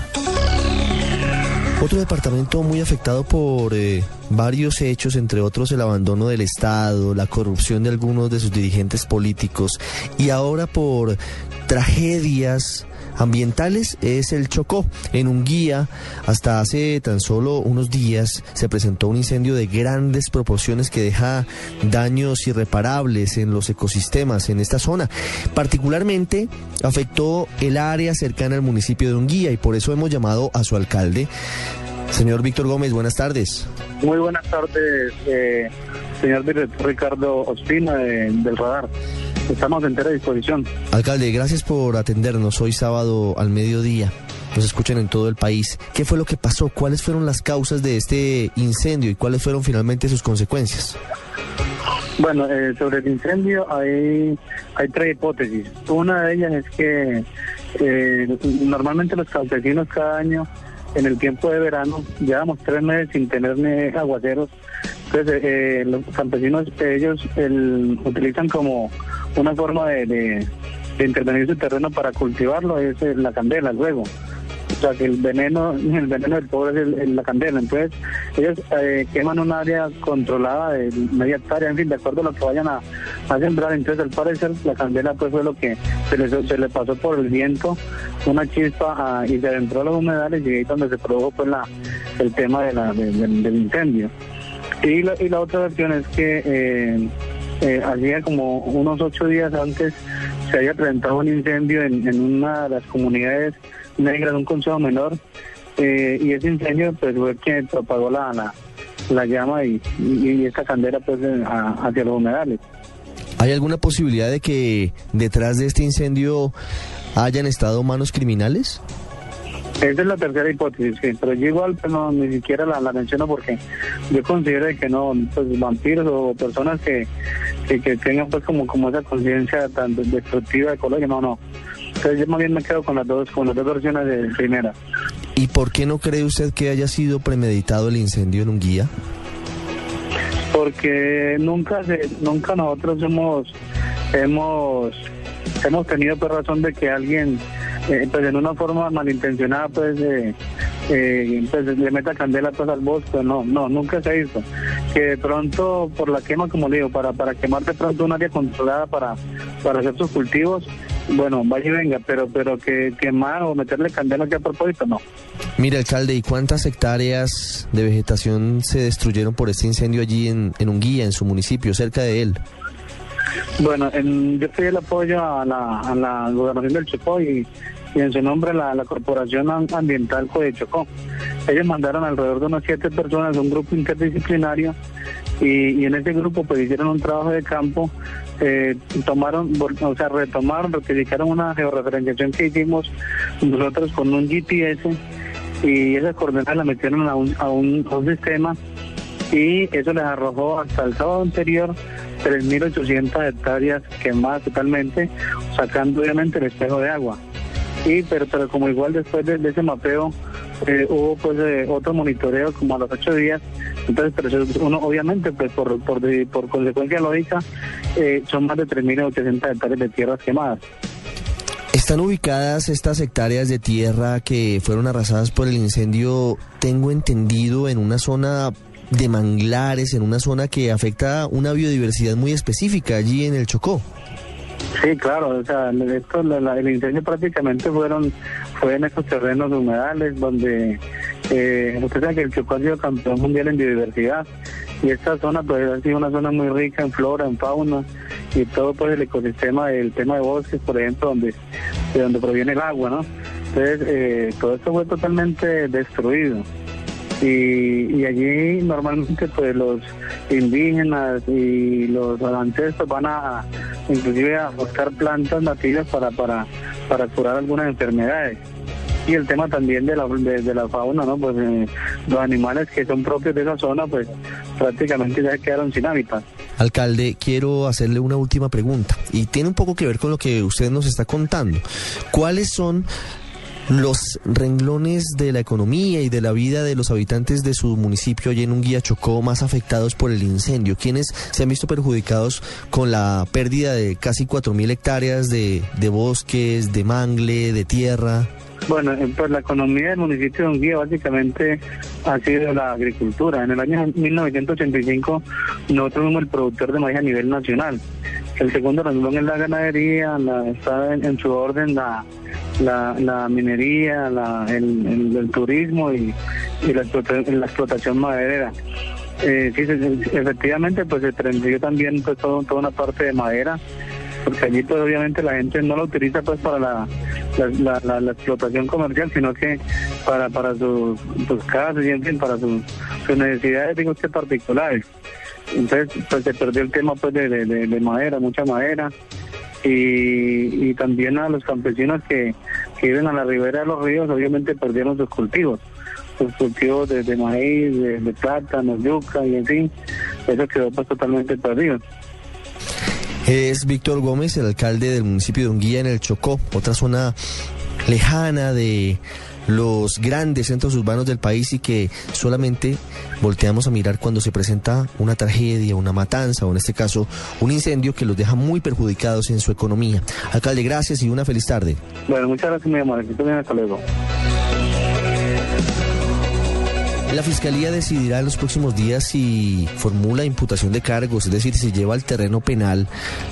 Otro departamento muy afectado por eh, varios hechos, entre otros el abandono del Estado, la corrupción de algunos de sus dirigentes políticos y ahora por tragedias ambientales es el Chocó. En un guía, hasta hace tan solo unos días, se presentó un incendio de grandes proporciones que deja daños irreparables en los ecosistemas en esta zona. Particularmente afectó el área cercana al municipio de Unguía y por eso hemos llamado a su alcalde. Señor Víctor Gómez, buenas tardes. Muy buenas tardes, eh, señor Ricardo Ospina de, del Radar. Estamos en entera disposición. Alcalde, gracias por atendernos hoy sábado al mediodía. Nos escuchan en todo el país. ¿Qué fue lo que pasó? ¿Cuáles fueron las causas de este incendio y cuáles fueron finalmente sus consecuencias? Bueno, eh, sobre el incendio hay, hay tres hipótesis. Una de ellas es que eh, normalmente los campesinos cada año en el tiempo de verano llevamos tres meses sin tener aguaceros. Entonces eh, los campesinos ellos el, utilizan como una forma de, intervenir su terreno para cultivarlo es eh, la candela luego. O sea que el veneno, el veneno del pobre es el- el- la candela. Entonces, ellos eh, queman un área controlada de media hectárea, en fin, de acuerdo a lo que vayan a, a sembrar. Entonces, al parecer, la candela pues fue lo que se le, se le pasó por el viento, una chispa ah, y se adentró a los humedales y ahí es donde se produjo pues la, el tema del incendio. Y la, y la otra versión es que eh, eh, hacía como unos ocho días antes se había presentado un incendio en, una de las comunidades negras de un consejo menor eh, y ese incendio pues fue quien propagó la, la, la llama y, y, y esta candela pues eh, a- hacia los humedales. ¿Hay alguna posibilidad de que detrás de este incendio hayan estado manos criminales? Esa es la tercera hipótesis, sí, pero yo igual pues, no, ni siquiera la, la menciono porque yo considero de que no, pues vampiros o personas que, que, que tengan pues como, como esa conciencia tan destructiva ecológica, no, no. Entonces yo más bien me quedo con las dos, con las dos versiones de primera. ¿Y por qué no cree usted que haya sido premeditado el incendio en un guía? porque nunca se, nunca nosotros hemos hemos hemos tenido pues razón de que alguien eh, pues en una forma malintencionada pues eh, eh, pues le meta candela pues al bosque no no nunca se hizo que de pronto por la quema como le digo para para quemar de pronto un área controlada para para hacer sus cultivos bueno vaya y venga pero pero que quemar o meterle candela aquí a propósito no Mire, alcalde, ¿y cuántas hectáreas de vegetación se destruyeron por este incendio allí en, en Unguía, en su municipio, cerca de él? Bueno, en- yo pedí el apoyo a la, a la gobernación del Chocó y, y en su nombre la, la Corporación Am- Ambiental de Chocó. Ellos mandaron alrededor de unas siete personas, un grupo interdisciplinario, Y, en ese grupo pues hicieron un trabajo de campo, eh, tomaron, o sea, retomaron, rectificaron una georreferenciación que hicimos nosotros con un GPS y esas coordenadas las metieron a un, a un, a un sistema y eso les arrojó hasta el sábado anterior 3.800 hectáreas quemadas totalmente, sacando obviamente el espejo de agua. Y pero, pero como igual después de, ese mapeo eh, hubo pues eh, otro monitoreo como a los ocho días, entonces pero uno obviamente pues por, por, por consecuencia lógica eh, son más de 3.800 hectáreas de tierras quemadas. Están ubicadas estas hectáreas de tierra que fueron arrasadas por el incendio, tengo entendido, en una zona de manglares en una zona que afecta una biodiversidad muy específica allí en el Chocó. Sí, claro, o sea, esto, el incendio prácticamente fueron fue en esos terrenos humedales donde eh, usted sabe que el Chocó ha sido campeón mundial en biodiversidad y esta zona pues ha sido una zona muy rica en flora, en fauna y todo pues el ecosistema, el tema de bosques, por ejemplo, donde de donde proviene el agua, ¿no? Entonces eh, todo esto fue totalmente destruido y, allí normalmente pues los indígenas y los ancestros van a inclusive a buscar plantas nativas para para para curar algunas enfermedades. Y el tema también de la de, la fauna no pues eh, los animales que son propios de esa zona pues prácticamente ya quedaron sin hábitat. Alcalde, quiero hacerle una última pregunta. Y tiene un poco que ver con lo que usted nos está contando. ¿Cuáles son los renglones de la economía y de la vida de los habitantes de su municipio allí en un guía Chocó más afectados por el incendio, quienes se han visto perjudicados con la pérdida de casi 4.000 hectáreas de, de bosques, de mangle, de tierra. Bueno, eh, pues la economía del municipio de Unguía básicamente ha sido la agricultura. En el año 1985 nosotros fuimos el productor de maíz a nivel nacional. El segundo renglón es la ganadería, está en, su orden la, la, minería, el, turismo y, la, explotación maderera. Eh, sí, efectivamente, pues se prendió también pues toda una parte de madera, porque allí pues obviamente la gente no la utiliza pues para la, la, explotación comercial, sino que para, para sus, casas y en fin, para sus, necesidades digo particulares. Entonces pues se perdió el tema pues de, de madera, mucha madera y, también a los campesinos que, viven a la ribera de los ríos, obviamente perdieron sus cultivos, sus cultivos de, maíz, de, de, plátano, yuca y en fin, eso quedó pues totalmente perdido. Es Víctor Gómez, el alcalde del municipio de Unguía en el Chocó, otra zona lejana de los grandes centros urbanos del país y que solamente volteamos a mirar cuando se presenta una tragedia, una matanza o en este caso un incendio que los deja muy perjudicados en su economía. Alcalde, gracias y una feliz tarde. Bueno, muchas gracias, mi amor. Hasta luego. La Fiscalía decidirá en los próximos días si formula imputación de cargos, es decir, si lleva al terreno penal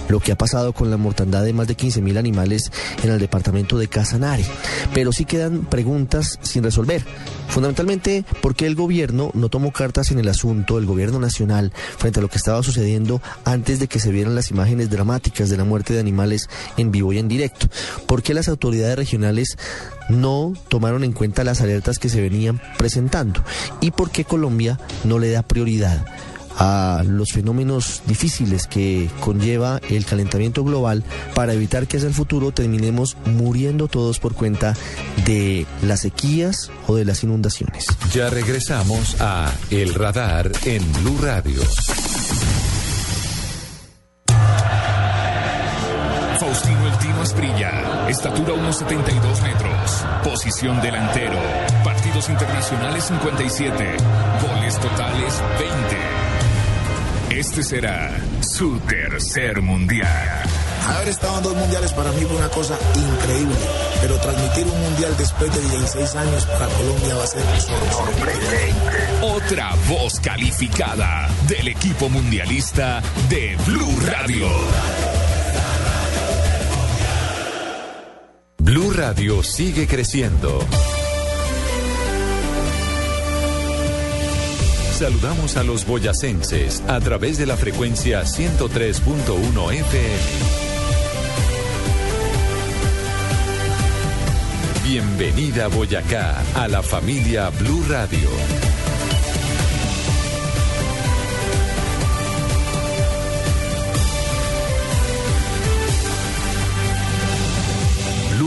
lo que ha pasado con la mortandad de más de 15.000 animales en el departamento de Casanare. Pero sí quedan preguntas sin resolver. Fundamentalmente, ¿por qué el gobierno no tomó cartas en el asunto, el gobierno nacional, frente a lo que estaba sucediendo antes de que se vieran las imágenes dramáticas de la muerte de animales en vivo y en directo? ¿Por qué las autoridades regionales no tomaron en cuenta las alertas que se venían presentando? ¿Y por qué Colombia no le da prioridad? a los fenómenos difíciles que conlleva el calentamiento global para evitar que hacia el futuro terminemos muriendo todos por cuenta de las sequías o de las inundaciones. Ya regresamos a El Radar en Blue Radio. Faustino El Tino Esprilla, estatura 1,72 metros, posición delantero, partidos internacionales 57, goles totales 20. Este será su tercer mundial. Haber estado en dos mundiales para mí fue una cosa increíble, pero transmitir un mundial después de 16 años para Colombia va a ser sorprendente. Otra voz calificada del equipo mundialista de Blue Radio. Blue Radio sigue creciendo. Saludamos a los boyacenses a través de la frecuencia 103.1 FM. Bienvenida Boyacá a la familia Blue Radio.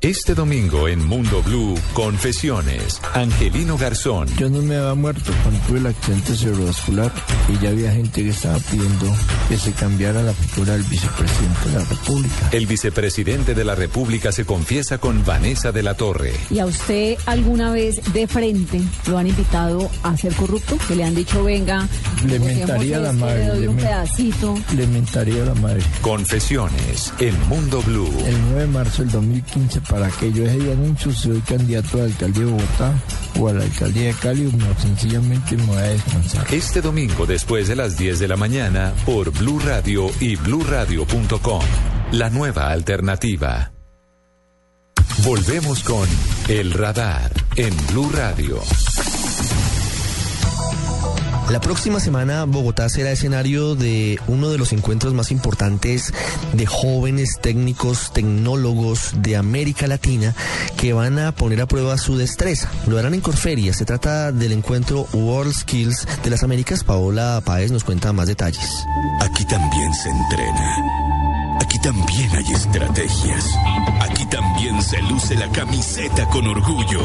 Este domingo en Mundo Blue, Confesiones, Angelino Garzón. Yo no me había muerto cuando tuve el accidente cerebrovascular y ya había gente que estaba pidiendo que se cambiara la figura del vicepresidente de la República. El vicepresidente de la República se confiesa con Vanessa de la Torre. ¿Y a usted alguna vez de frente lo han invitado a ser corrupto? Que le han dicho, venga, le mentaría la madre. Le doy un pedacito. Le mentaría la madre. Confesiones en Mundo Blue. El 9 de marzo del 2015 para que yo ese anuncio soy candidato a la alcaldía de Bogotá o a la alcaldía de Cali, no, sencillamente me voy a descansar. Este domingo después de las 10 de la mañana por Blue Radio y bluradio.com. La nueva alternativa. Volvemos con El Radar en Blue Radio. La próxima semana Bogotá será escenario de uno de los encuentros más importantes de jóvenes técnicos, tecnólogos de América Latina que van a poner a prueba su destreza. Lo harán en Corferia. Se trata del encuentro World Skills de las Américas. Paola Páez nos cuenta más detalles. Aquí también se entrena. Aquí también hay estrategias. Aquí también se luce la camiseta con orgullo.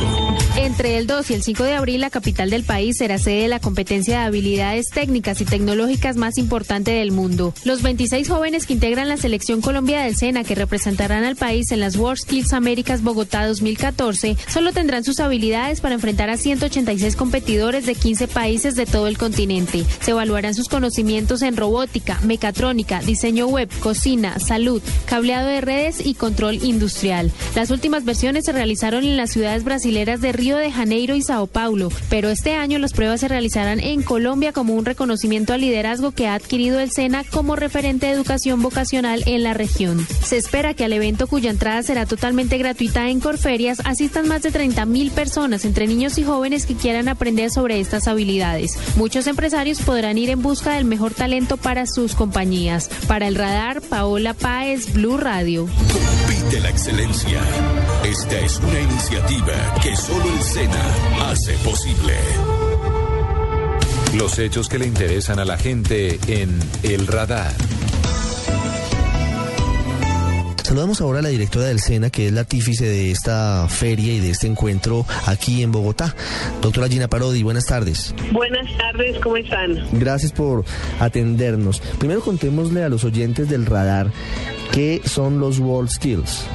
Entre el 2 y el 5 de abril, la capital del país será sede de la competencia de habilidades técnicas y tecnológicas más importante del mundo. Los 26 jóvenes que integran la selección Colombia del SENA, que representarán al país en las World Skills Américas Bogotá 2014, solo tendrán sus habilidades para enfrentar a 186 competidores de 15 países de todo el continente. Se evaluarán sus conocimientos en robótica, mecatrónica, diseño web, cocina, salud, cableado de redes y control industrial. Las últimas versiones se realizaron en las ciudades brasileras de Río de Janeiro y Sao Paulo, pero este año las pruebas se realizarán en Colombia como un reconocimiento al liderazgo que ha adquirido el SENA como referente de educación vocacional en la región. Se espera que al evento cuya entrada será totalmente gratuita en Corferias asistan más de 30 mil personas entre niños y jóvenes que quieran aprender sobre estas habilidades. Muchos empresarios podrán ir en busca del mejor talento para sus compañías. Para el radar, Paola Páez, Blue Radio. Compite la excelencia. Esta es una iniciativa que solo el SENA hace posible. Los hechos que le interesan a la gente en El Radar. Saludamos ahora a la directora del SENA, que es la artífice de esta feria y de este encuentro aquí en Bogotá. Doctora Gina Parodi, buenas tardes. Buenas tardes, ¿cómo están? Gracias por atendernos. Primero contémosle a los oyentes del radar qué son los World Skills.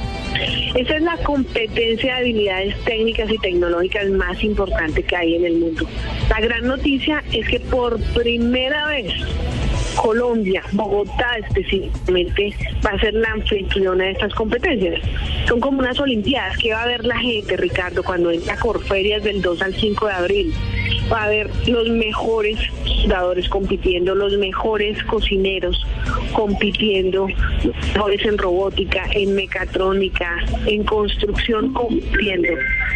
Esa es la competencia de habilidades técnicas y tecnológicas más importante que hay en el mundo. La gran noticia es que por primera vez Colombia, Bogotá específicamente, va a ser la anfitriona de estas competencias. Son como unas olimpiadas que va a ver la gente, Ricardo, cuando entra a Corferias del 2 al 5 de abril. Va a haber los mejores jugadores compitiendo, los mejores cocineros compitiendo, los mejores en robótica, en mecatrónica, en construcción compitiendo.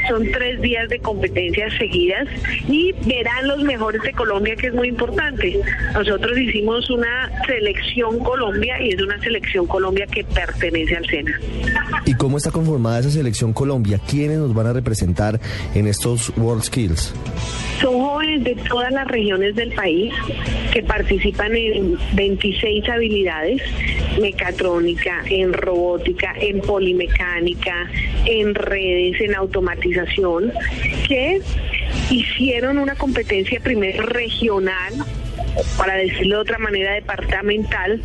Son tres días de competencias seguidas y verán los mejores de Colombia, que es muy importante. Nosotros hicimos una selección Colombia y es una selección Colombia que pertenece al SENA. ¿Y cómo está conformada esa selección Colombia? ¿Quiénes nos van a representar en estos World Skills? Son jóvenes de todas las regiones del país que participan en 26 habilidades, mecatrónica, en robótica, en polimecánica, en redes, en automatización, que hicieron una competencia primero regional para decirlo de otra manera, departamental,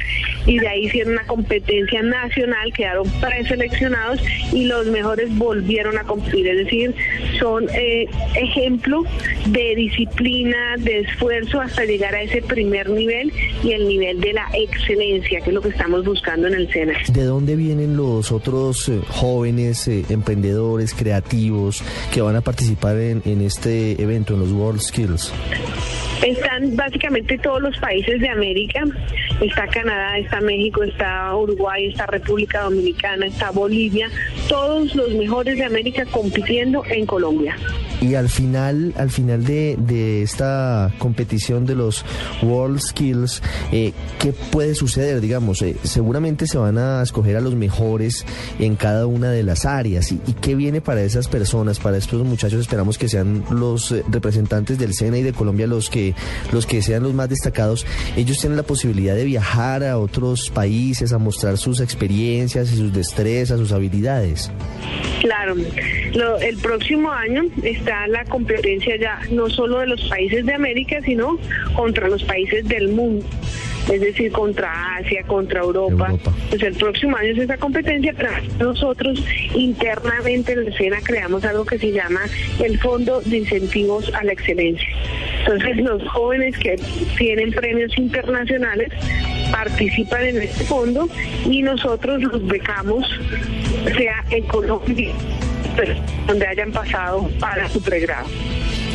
y de ahí hicieron una competencia nacional, quedaron preseleccionados y los mejores volvieron a competir. Es decir, son eh, ejemplo de disciplina, de esfuerzo hasta llegar a ese primer nivel y el nivel de la excelencia, que es lo que estamos buscando en el SENA. ¿De dónde vienen los otros eh, jóvenes eh, emprendedores, creativos que van a participar en, en este evento, en los World Skills? Están básicamente todos los países de América. Está Canadá, está México, está Uruguay, está República Dominicana, está Bolivia. Todos los mejores de América compitiendo en Colombia. Y al final, al final de, de esta competición de los World Skills, eh, ¿qué puede suceder? Digamos, eh, seguramente se van a escoger a los mejores en cada una de las áreas. ¿Y, qué viene para esas personas, para estos muchachos? Esperamos que sean los eh, representantes del SENA y de Colombia los que, los que sean los más destacados. Ellos tienen la posibilidad de viajar a otros países, a mostrar sus experiencias y sus destrezas, sus habilidades. Claro, Lo- el próximo año la competencia ya no solo de los países de América, sino contra los países del mundo. Es decir, contra Asia, contra Europa. Pues el próximo año es esa competencia, pero nosotros internamente en la escena creamos algo que se llama el Fondo de Incentivos a la Excelencia. Entonces los jóvenes que tienen premios internacionales participan en este fondo y nosotros los becamos, sea en Colombia, donde hayan pasado para su pregrado.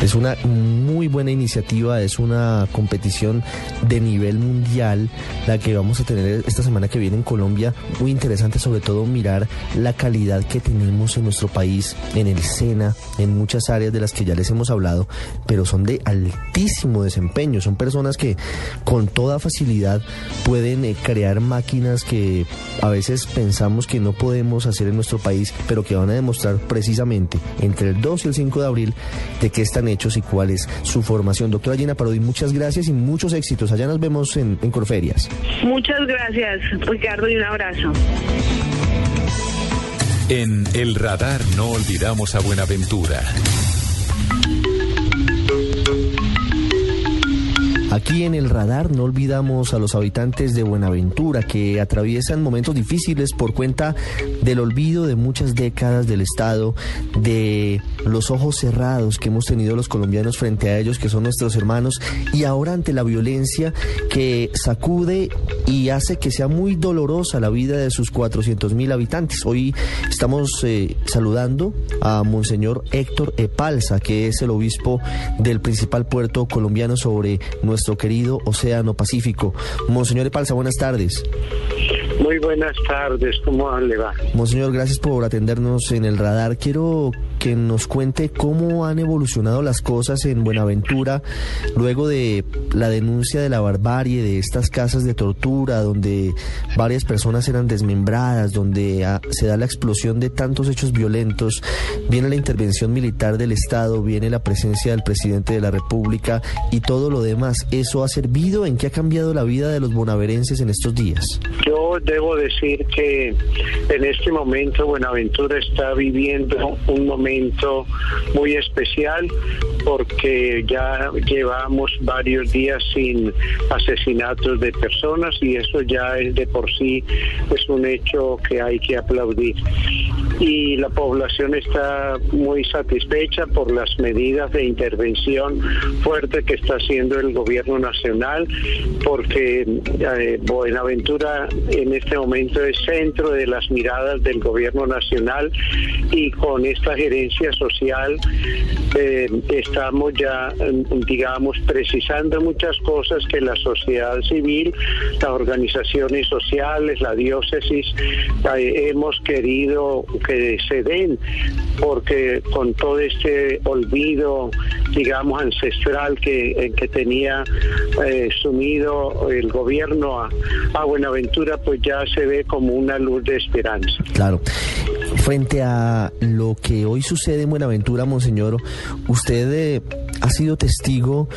Es una muy buena iniciativa, es una competición de nivel mundial la que vamos a tener esta semana que viene en Colombia. Muy interesante sobre todo mirar la calidad que tenemos en nuestro país, en el SENA, en muchas áreas de las que ya les hemos hablado, pero son de altísimo desempeño. Son personas que con toda facilidad pueden eh, crear máquinas que a veces pensamos que no podemos hacer en nuestro país, pero que van a demostrar precisamente entre el 2 y el 5 de abril de qué están hechos y cuál es su formación. Doctora Gina Parodi, muchas gracias y muchos éxitos. Allá nos vemos en, en Corferias. Muchas gracias, Ricardo, y un abrazo. En El Radar no olvidamos a Buenaventura. Aquí en el radar no olvidamos a los habitantes de Buenaventura que atraviesan momentos difíciles por cuenta del olvido de muchas décadas del Estado, de los ojos cerrados que hemos tenido los colombianos frente a ellos, que son nuestros hermanos, y ahora ante la violencia que sacude y hace que sea muy dolorosa la vida de sus 400 mil habitantes. Hoy estamos eh, saludando a Monseñor Héctor Epalza, que es el obispo del principal puerto colombiano sobre nuestro querido Océano Pacífico. Monseñor Epalza, buenas tardes. Muy buenas tardes, ¿cómo le va? Monseñor, gracias por atendernos en el radar. Quiero que nos cuente cómo han evolucionado las cosas en Buenaventura luego de la denuncia de la barbarie de estas casas de tortura donde varias personas eran desmembradas, donde ah, se da la explosión de tantos hechos violentos, viene la intervención militar del Estado, viene la presencia del presidente de la República y todo lo demás. ¿Eso ha servido? ¿En qué ha cambiado la vida de los bonaverenses en estos días? Yo debo decir que en este momento Buenaventura está viviendo un momento muy especial porque ya llevamos varios días sin asesinatos de personas y eso ya es de por sí es un hecho que hay que aplaudir. Y la población está muy satisfecha por las medidas de intervención fuerte que está haciendo el gobierno nacional, porque eh, Buenaventura en este momento es centro de las miradas del gobierno nacional y con esta gerencia social eh, estamos ya, digamos, precisando muchas cosas que la sociedad civil, las organizaciones sociales, la diócesis, eh, hemos querido que se den, porque con todo este olvido, digamos, ancestral que, que tenía eh, sumido el gobierno a, Buenaventura, pues ya se ve como una luz de esperanza. Claro. Frente a lo que hoy sucede en Buenaventura, Monseñor, usted eh, ha sido testigo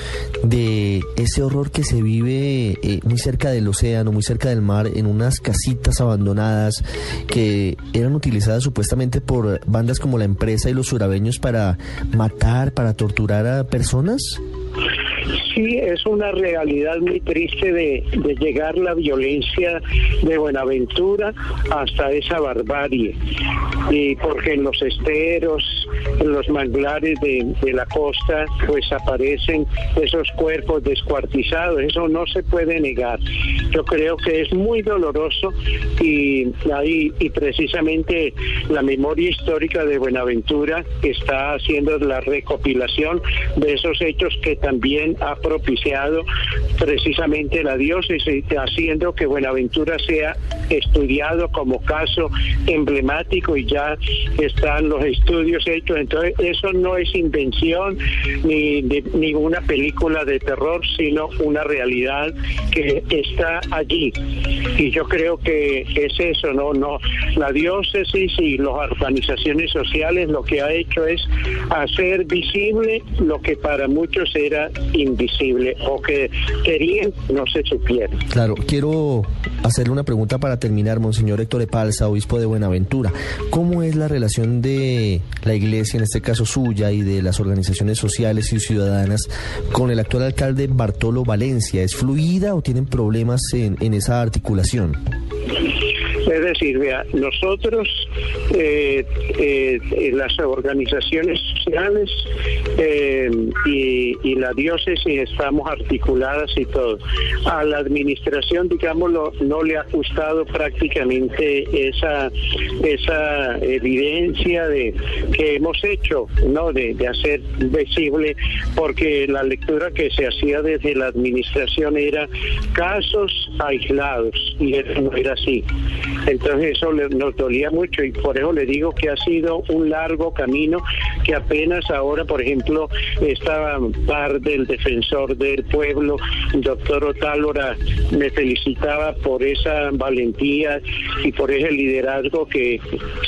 de ese horror que se vive eh, muy cerca del océano, muy cerca del mar, en unas casitas abandonadas que eran utilizadas supuestamente por bandas como la empresa y los surabeños para matar, para torturar a personas. Sí, es una realidad muy triste de, de, llegar la violencia de Buenaventura hasta esa barbarie. Y porque en los esteros, los manglares de, de la costa, pues aparecen esos cuerpos descuartizados. Eso no se puede negar. Yo creo que es muy doloroso y, ahí, y precisamente la memoria histórica de Buenaventura está haciendo la recopilación de esos hechos que también ha propiciado precisamente la diócesis, haciendo que Buenaventura sea estudiado como caso emblemático y ya están los estudios hechos. Entonces, eso no es invención ni de ninguna película de terror, sino una realidad que está allí. Y yo creo que es eso, no, no. La diócesis y las organizaciones sociales lo que ha hecho es hacer visible lo que para muchos era invisible o que querían no se supiera. Claro, quiero hacerle una pregunta para terminar, Monseñor Héctor Epalza, obispo de Buenaventura. ¿Cómo es la relación de la iglesia, en este caso suya, y de las organizaciones sociales y ciudadanas con el actual alcalde Bartolo Valencia? ¿Es fluida o tienen problemas en, en esa articulación? Es decir, vea, nosotros, eh, eh, las organizaciones sociales eh, y, la diócesis estamos articuladas y todo. A la administración, digámoslo, no le ha gustado prácticamente esa, esa evidencia de que hemos hecho, ¿no? De, de hacer visible, porque la lectura que se hacía desde la administración era casos aislados y eso no era así. Entonces eso nos dolía mucho y por eso le digo que ha sido un largo camino que apenas ahora, por ejemplo, estaba par del defensor del pueblo, doctor Otálora, me felicitaba por esa valentía y por ese liderazgo que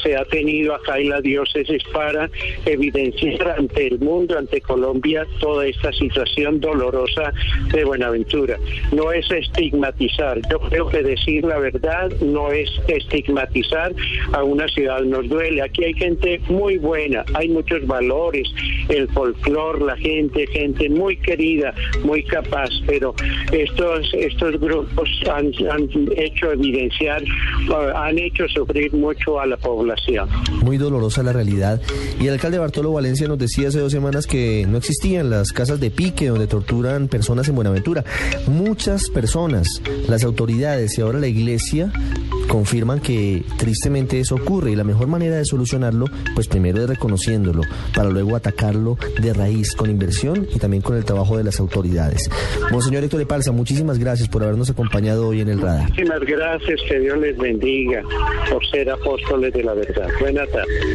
se ha tenido acá en la diócesis para evidenciar ante el mundo, ante Colombia, toda esta situación dolorosa de Buenaventura. No es estigmatizar, yo creo que decir la verdad no es estigmatizar a una ciudad nos duele. Aquí hay gente muy buena, hay muchos valores, el folclor, la gente, gente muy querida, muy capaz, pero estos, estos grupos han, hecho evidenciar, uh, han hecho sufrir mucho a la población. Muy dolorosa la realidad. Y el alcalde Bartolo Valencia nos decía hace dos semanas que no existían las casas de pique donde torturan personas en Buenaventura. Muchas personas, las autoridades y ahora la iglesia confirman que tristemente eso ocurre y la mejor manera de solucionarlo, pues primero es reconociéndolo, para luego atacarlo de raíz con inversión y también con el trabajo de las autoridades. Monseñor Héctor de Palza, muchísimas gracias por habernos acompañado hoy en el radar. Muchísimas gracias, que Dios les bendiga por ser apóstoles de la verdad. Buenas tardes.